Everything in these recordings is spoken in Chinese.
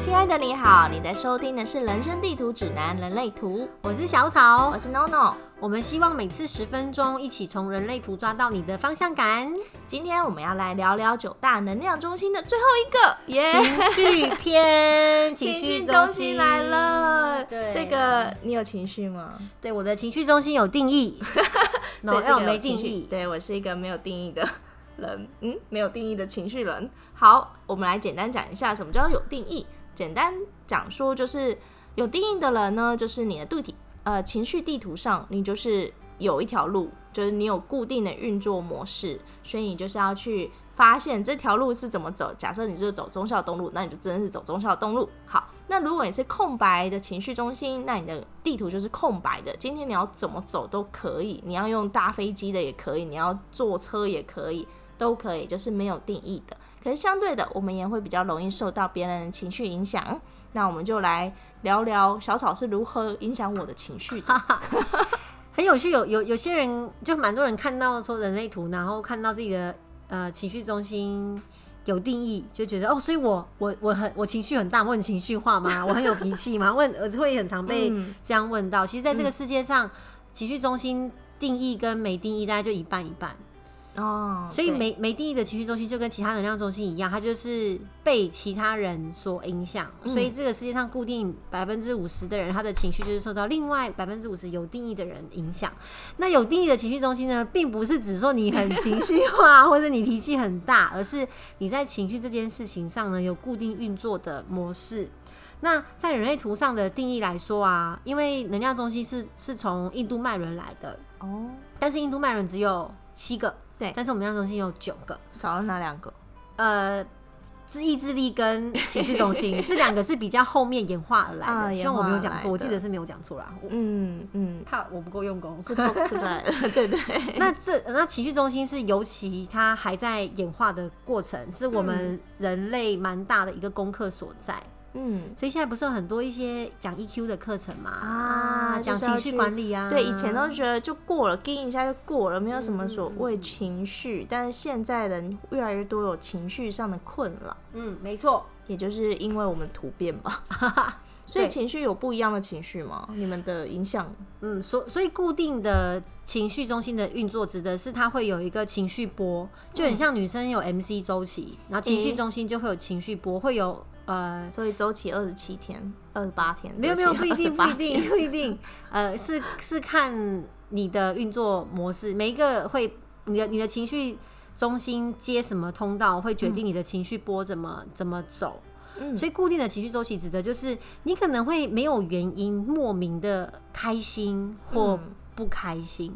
亲爱的你好，你在收听的是《人生地图指南：人类图》，我是小草我，是 NONO。我们希望每次十分钟，一起从人类图抓到你的方向感。今天我们要来聊聊九大能量中心的最后一个，耶、情绪篇，情 情绪绪中心来了。对，这个你有情绪吗？对我的情绪中心有定义，所以是个然后没定义。对我是一个没有定义的人，嗯，没有定义的情绪人。好，我们来简单讲一下什么叫有定义。简单讲说，就是有定义的人呢，就是你的肚体呃情绪地图上，你就是有一条路，就是你有固定的运作模式，所以你就是要去发现这条路是怎么走。假设你就是走忠孝东路，那你就真的是走忠孝东路。好，那如果你是空白的情绪中心，那你的地图就是空白的。今天你要怎么走都可以，你要用搭飞机的也可以，你要坐车也可以，都可以，就是没有定义的。可是相对的，我们也会比较容易受到别人的情绪影响。那我们就来聊聊小草是如何影响我的情绪的。很有趣，有有有些人就蛮多人看到说人类图，然后看到自己的呃情绪中心有定义，就觉得哦，所以我我我很我情绪很大，我很情绪化吗？我很有脾气吗？问我会很常被嗯这样问到。其实，在这个世界上，情绪中心定义跟没定义大概就一半一半。哦，所以没没定义的情绪中心就跟其他能量中心一样，它就是被其他人所影响。嗯所以这个世界上固定百分之五十的人，他的情绪就是受到另外百分之五十有定义的人影响。那有定义的情绪中心呢，并不是指说你很情绪 化或者你脾气很大，而是你在情绪这件事情上呢有固定运作的模式。那在人类图上的定义来说啊，因为能量中心是是从印度脉轮来的，哦，但是印度脉轮只有七个，对但是我们能量中心有九个。少了哪两个？呃，自意志力跟情绪中心 这两个是比较后面演化而来的。啊希望我没有讲错，我记得是没有讲错啦。我嗯嗯，怕我不够用功。是蹦出来了，对对。那这那情绪中心是尤其它还在演化的过程，是我们人类蛮大的一个功课所在。嗯，所以现在不是有很多一些讲 EQ 的课程嘛？啊讲情绪管理啊。对，以前都觉得就过了，盯一下就过了，没有什么所谓情绪。但是现在人越来越多有情绪上的困扰，嗯，没错。也就是因为我们突变吧。所以情绪有不一样的情绪吗？你们的影响？嗯，所所以固定的情绪中心的运作，指的是它会有一个情绪波，就很像女生有 MC 周期，然后情绪中心就会有情绪波，会有呃，所以周期二十七天、二十八天，没有没有不一定不一定不一定，呃，是是看你的运作模式，每一个会你的你的情绪中心接什么通道，会决定你的情绪波怎么怎么走。嗯。所以固定的情绪周期指的就是你可能会没有原因莫名的开心或嗯。不开心。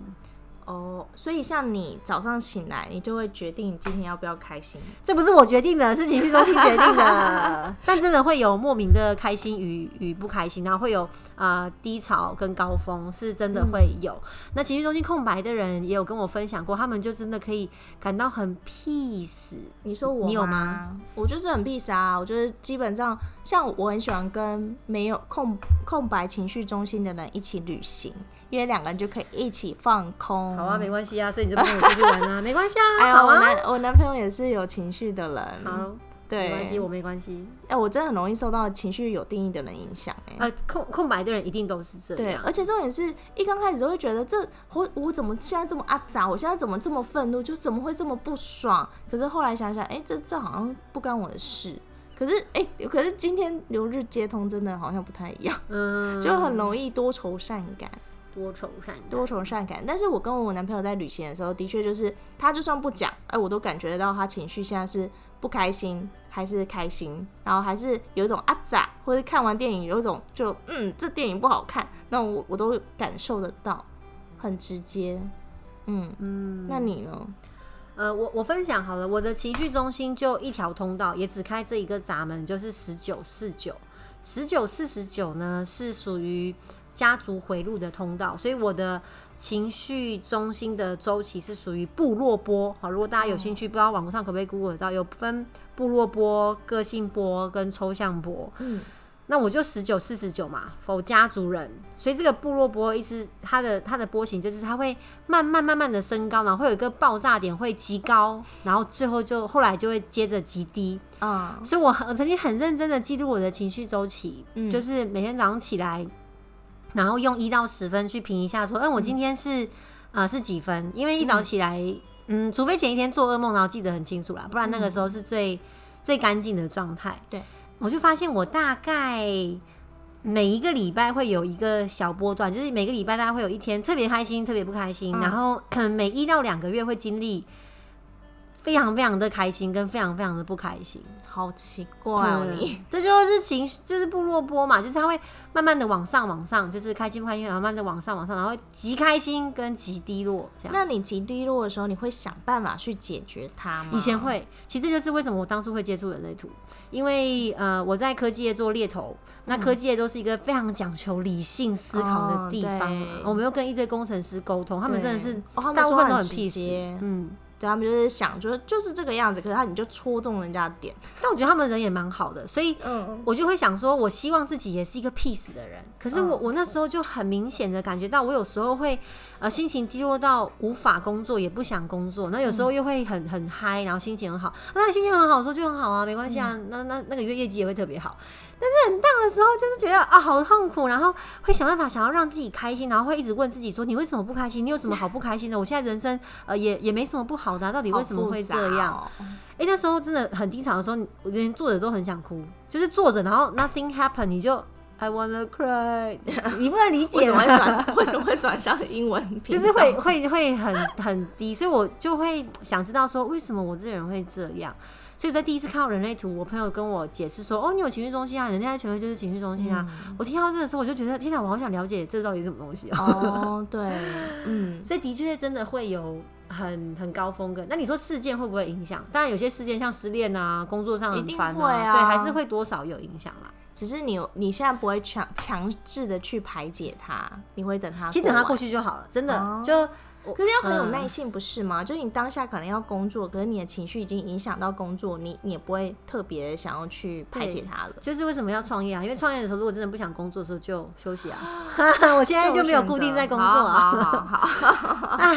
哦，所以像你早上醒来，你就会决定你今天要不要开心。这不是我决定的，是情绪中心决定的。但真的会有莫名的开心与与不开心，然后会有啊、呃低潮跟高峰，是真的会有。那情绪中心空白的人也有跟我分享过，他们就真的可以感到很 peace。你说我你有吗吗？我就是很 peace 啊，我就是基本上像我很喜欢跟没有空空白情绪中心的人一起旅行，因为两个人就可以一起放空。好啊，没关系啊，所以你就跟我出去玩啊，没关系啊，哎呀，我好啊，男我男朋友也是有情绪的人，好，对，没关系，我没关系。哎、我真的很容易受到情绪有定义的人影响、哎、呃，空空白的人一定都是这对，样，而且重点是一刚开始都会觉得这我我怎么现在这么阿杂，我现在怎么这么愤怒，就怎么会这么不爽？可是后来想想，哎、这这好像不干我的事。可是哎、可是今天留日接通真的好像不太一样，嗯，就很容易多愁善感，多愁善感。多愁善感。但是我跟我男朋友在旅行的时候，的确就是他就算不讲，哎、我都感觉得到他情绪现在是不开心还是开心，然后还是有一种啊咋，或者看完电影有一种就嗯这电影不好看，那我我都感受得到，很直接。嗯嗯，那你呢？呃，我我分享好了，我的情绪中心就一条通道，也只开这一个闸门，就是十九四九。十九四十九呢是属于家族回路的通道，所以我的情绪中心的周期是属于部落波。好，如果大家有兴趣，不知道网络上可不可以 Google 到，有分部落波、个性波跟抽象波。嗯，那我就十九四十九嘛，否家族人，所以这个部落波一直它的它的波形就是它会慢慢慢慢的升高，然后会有一个爆炸点会极高，然后最后就后来就会接着极低。嗯所以我很我曾经很认真的记录我的情绪周期，嗯就是每天早上起来，然后用一到十分去评一下，说，嗯，我今天是、呃是几分？因为一早起来，嗯除非前一天做噩梦，然后记得很清楚啦，不然那个时候是最、最干净的状态。对，我就发现我大概。每一个礼拜会有一个小波段，就是每个礼拜大概会有一天特别开心，特别不开心，嗯然后 每一到两个月会经历非常非常的开心，跟非常非常的不开心。好奇怪哦对你。这就是情绪，就是部落波嘛，就是它会慢慢的往上往上，就是开心不开心，然后慢慢的往上往上，然后极开心跟极低落这样。那你极低落的时候，你会想办法去解决它吗？以前会，其实这就是为什么我当初会接触人类图，因为呃我在科技业做猎头，那科技业都是一个非常讲求理性思考的地方、我们又跟一堆工程师沟通，他们真的是大部分都很说很直 peace，接嗯。对他们就是想，就是就是这个样子，可是他你就戳中人家的点。但我觉得他们人也蛮好的，所以嗯，我就会想说，我希望自己也是一个 peace 的人。可是我、我那时候就很明显的感觉到，我有时候会呃心情低落到无法工作，也不想工作。那有时候又会很很嗨，然后心情很好。那心情很好的时候就很好啊，没关系啊。那那那个月业绩也会特别好。但是很大的时候，就是觉得啊好痛苦，然后会想办法想要让自己开心，然后会一直问自己说，你为什么不开心？你有什么好不开心的？我现在人生呃也也没什么不好的啊、到底为什么会这样？好复杂哦？哎、那时候真的很低潮的时候，我连坐着都很想哭，就是坐着，然后 nothing happen，你就 I wanna cry，你不能理为解什么会？转？为什么会转向英文？就是会会会很很低，所以我就会想知道说，为什么我这个人会这样？所以在第一次看到人类图，我朋友跟我解释说，哦，你有情绪中心啊，人类的权威就是情绪中心啊。我听到这个时候，我就觉得天哪，我好想了解这到底是什么东西哦。哦，对，嗯，所以的确真的会有很很高峰跟。那你说事件会不会影响？当然有些事件像失恋啊、工作上很烦会啊对，还是会多少有影响啦。只是你你现在不会强强制的去排解它，你会等它，其实等它过。去就好了，真的、哦就。可是要很有嗯耐性，不是吗？就是你当下可能要工作，可是你的情绪已经影响到工作，你你也不会特别想要去排解它了。就是为什么要创业啊？因为创业的时候，如果真的不想工作的时候，就休息啊。我现在就没有固定在工作啊。好好好好，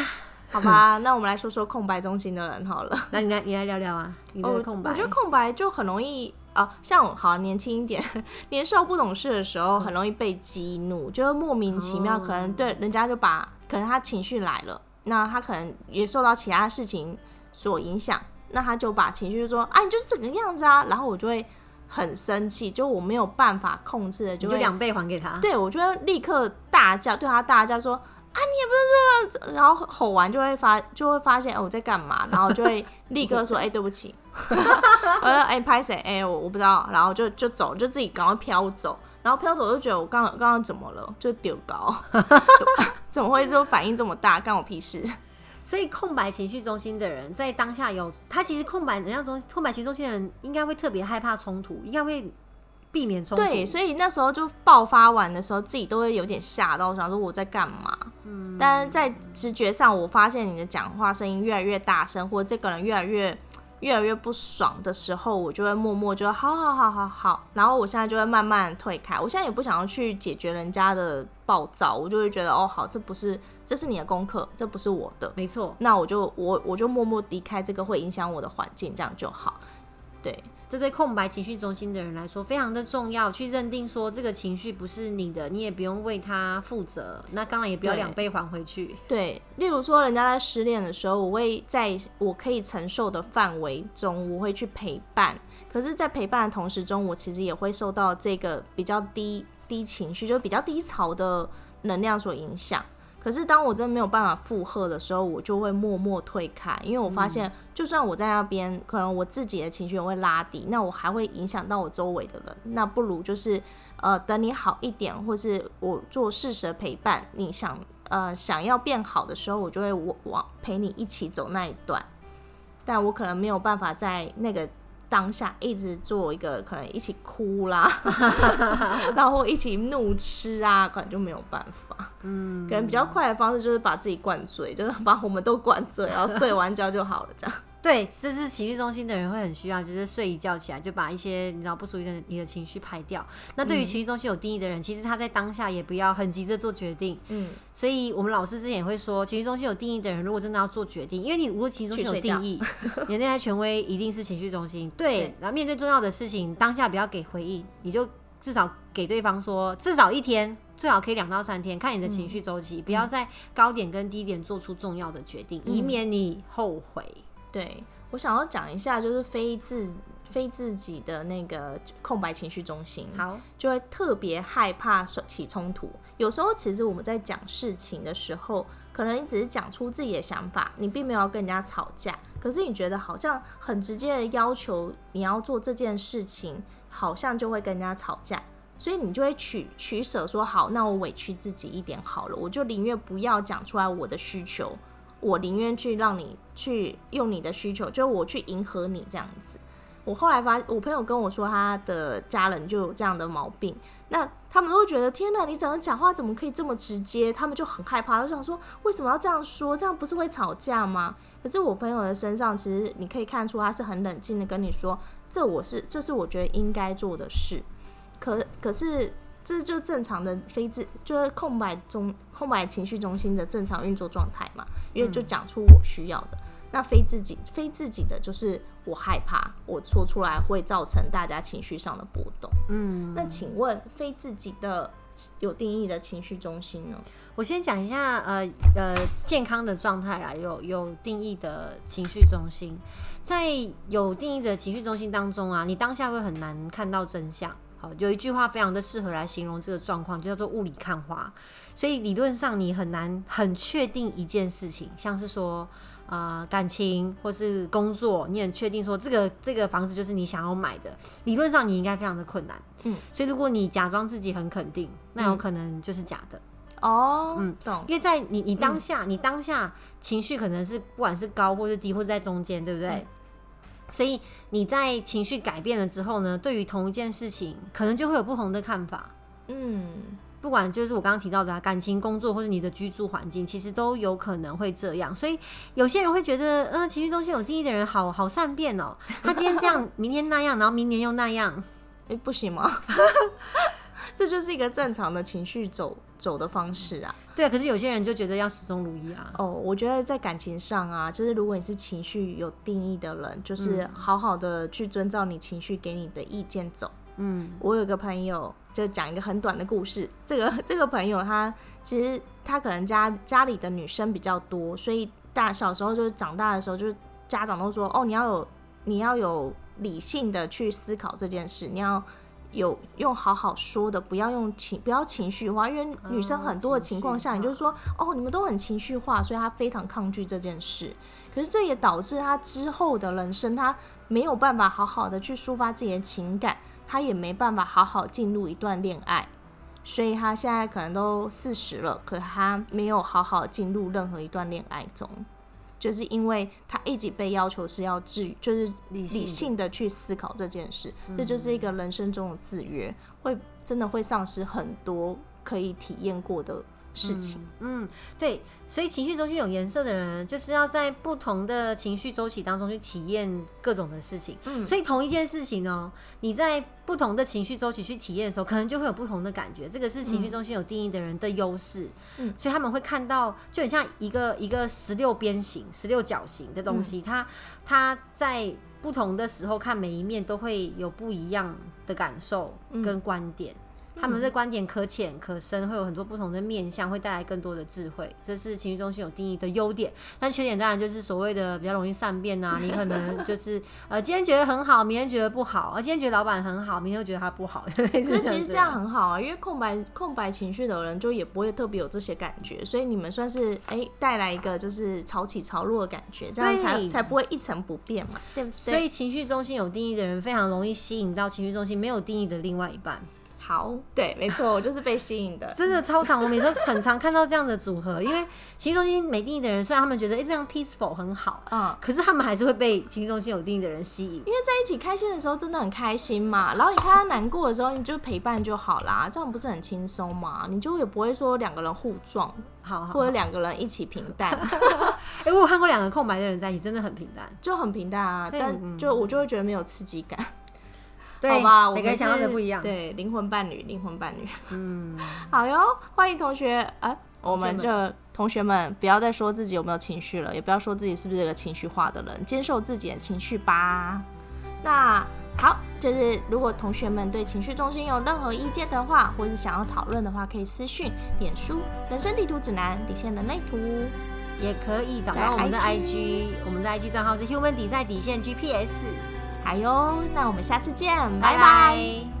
好吧，那我们来说说空白中心的人好了。那你来，你来聊聊啊，你的空白。哦我觉得空白就很容易啊，像我好年轻一点，年少不懂事的时候，很容易被激怒，就是莫名其妙，哦可能对人家就把，可能他情绪来了，那他可能也受到其他事情所影响，那他就把情绪就说啊，你就是这个样子啊，然后我就会很生气，就我没有办法控制的，就会你就两倍还给他。对我就会立刻大叫，对他大叫说啊，你也不是说，然后吼完就会发就会发现哦我在干嘛，然后就会立刻说哎、对不起，我说哎拍谁？哎我我不知道，然后就就走，就自己赶快飘走，然后飘走就觉得我刚刚刚怎么了，就丢高，怎么怎么会就反应这么大，干我屁事？所以空白情绪中心的人，在当下有他其实空白能量中空白情绪中心的人，应该会特别害怕冲突，应该会避免冲突。对，所以那时候就爆发完的时候，自己都会有点吓到，想说我在干嘛。嗯，但是在直觉上，我发现你的讲话声音越来越大声，或者这个人越来越越来越不爽的时候，我就会默默就好好好好好，然后我现在就会慢慢退开。我现在也不想要去解决人家的暴躁，我就会觉得哦，好，这不是这是你的功课，这不是我的。没错，那我就我我就默默离开这个会影响我的环境，这样就好。对，这对空白情绪中心的人来说非常的重要，去认定说这个情绪不是你的，你也不用为他负责，那当然也不要两倍还回去。对，例如说，人家在失恋的时候，我会在我可以承受的范围中，我会去陪伴。可是，在陪伴的同时中，我其实也会受到这个比较低低情绪，就比较低潮的能量所影响。可是，当我真的没有办法负荷的时候，我就会默默退开，因为我发现，就算我在那边，可能我自己的情绪也会拉低，那我还会影响到我周围的人。那不如就是，呃，等你好一点，或是我做适时的陪伴，你想呃想要变好的时候，我就会我往陪你一起走那一段，但我可能没有办法在那个当下一直做一个可能一起哭啦，然后一起怒吃啊，可能就没有办法。嗯，可能比较快的方式就是把自己灌醉，就是把我们都灌醉，然后睡完觉就好了，这样。对，这是情绪中心的人会很需要，就是睡一觉起来就把一些你知道不属于的你的情绪排掉。那对于情绪中心有定义的人，其实他在当下也不要很急着做决定。嗯，所以我们老师之前也会说，情绪中心有定义的人，如果真的要做决定，因为你如果情绪中心有定义，你的内在权威一定是情绪中心。对，然后面对重要的事情，当下不要给回应，你就至少给对方说，至少一天，最好可以两到三天，看你的情绪周期，不要在高点跟低点做出重要的决定，以免你后悔。对我想要讲一下，就是非自非自己的那个空白情绪中心，好，就会特别害怕起冲突。有时候其实我们在讲事情的时候，可能你只是讲出自己的想法，你并没有要跟人家吵架，可是你觉得好像很直接的要求你要做这件事情，好像就会跟人家吵架，所以你就会取取舍，说好，那我委屈自己一点好了，我就宁愿不要讲出来我的需求。我宁愿去让你去用你的需求，就我去迎合你这样子。我后来发，我朋友跟我说，他的家人就有这样的毛病，那他们都会觉得天哪，你怎么讲话怎么可以这么直接？他们就很害怕，就想说为什么要这样说？这样不是会吵架吗？可是我朋友的身上，其实你可以看出他是很冷静的跟你说，这我是这是我觉得应该做的事。可可是。这就正常的非自，就是空白中空白情绪中心的正常运作状态嘛，因为就讲出我需要的。那非自己非自己的就是我害怕，我说出来会造成大家情绪上的波动。嗯，那请问非自己的有定义的情绪中心呢？我先讲一下，呃呃，健康的状态啊，有有定义的情绪中心，在有定义的情绪中心当中啊，你当下会很难看到真相。好，有一句话非常的适合来形容这个状况，就叫做雾里看花。所以理论上你很难很确定一件事情，像是说啊感情或是工作，你很确定说这个这个房子就是你想要买的，理论上你应该非常的困难。嗯，所以如果你假装自己很肯定，那有可能就是假的。哦，嗯，懂。因为在你你当下你当下情绪可能是不管是高或是低，或者在中间，对不对？所以你在情绪改变了之后呢，对于同一件事情，可能就会有不同的看法。嗯，不管就是我刚刚提到的感情、工作或者你的居住环境，其实都有可能会这样。所以有些人会觉得，嗯，情绪中心有定义的人好好善变哦。他今天这样，明天那样，然后明年又那样，哎，不行吗？这就是一个正常的情绪走走的方式啊。对啊，可是有些人就觉得要始终如一啊。哦，我觉得在感情上啊，就是如果你是情绪有定义的人，就是好好的去遵照你情绪给你的意见走。嗯，我有个朋友就讲一个很短的故事。这个这个朋友他其实他可能家家里的女生比较多，所以大小时候就是长大的时候，就是家长都说哦，你要有你要有理性的去思考这件事，你要。有用好好说的，不要用情，不要情绪化，因为女生很多的情况下，你就是说，哦，你们都很情绪化，所以她非常抗拒这件事。可是这也导致她之后的人生，她没有办法好好的去抒发自己的情感，她也没办法好好进入一段恋爱，所以她现在可能都四十了，可她没有好好进入任何一段恋爱中。就是因为他一直被要求是要治，就是理性的去思考这件事，这就是一个人生中的制约，会真的会丧失很多可以体验过的。事情，嗯，对，所以情绪周期有颜色的人，就是要在不同的情绪周期当中去体验各种的事情。嗯，所以同一件事情呢，你在不同的情绪周期去体验的时候，可能就会有不同的感觉。这个是情绪中心有定义的人的优势。嗯，所以他们会看到，就很像一个一个十六边形、十六角形的东西，它它在不同的时候看每一面都会有不一样的感受跟观点。他们的观点可浅可深，会有很多不同的面向，会带来更多的智慧。这是情绪中心有定义的优点，但缺点当然就是所谓的比较容易善变啊。你可能 就是呃，今天觉得很好，明天觉得不好；而今天觉得老板很好，明天又觉得他不好。可是其实这样很好啊，因为空白空白情绪的人就也不会特别有这些感觉，所以你们算是哎带来一个就是潮起潮落的感觉，这样才才不会一成不变嘛，对不对？所以情绪中心有定义的人非常容易吸引到情绪中心没有定义的另外一半。好，对，没错，我就是被吸引的，真的超常。我每次很常看到这样的组合，因为情绪中心没定义的人，虽然他们觉得哎这样 peaceful 很好，嗯，可是他们还是会被情绪中心有定义的人吸引，因为在一起开心的时候真的很开心嘛。然后你看他难过的时候，你就陪伴就好啦，这样不是很轻松嘛？你就也不会说两个人互撞，好，或者两个人一起平淡。哎、我有看过两个空白的人在一起，真的很平淡。就很平淡啊，但嗯就我就会觉得没有刺激感。对好吧，每个人想要的不一样。对，灵魂伴侣，灵魂伴侣。嗯，好哟，欢迎同学啊！我们同学这同学们不要再说自己有没有情绪了，也不要说自己是不是个情绪化的人，接受自己的情绪吧。那好，就是如果同学们对情绪中心有任何意见的话，或是想要讨论的话，可以私讯脸书人生地图指南底线人类图。也可以找到我们的 IG IG，我们的 IG 账号是 human 底赛底线 GPS。哎呦，那我们下次见，拜拜。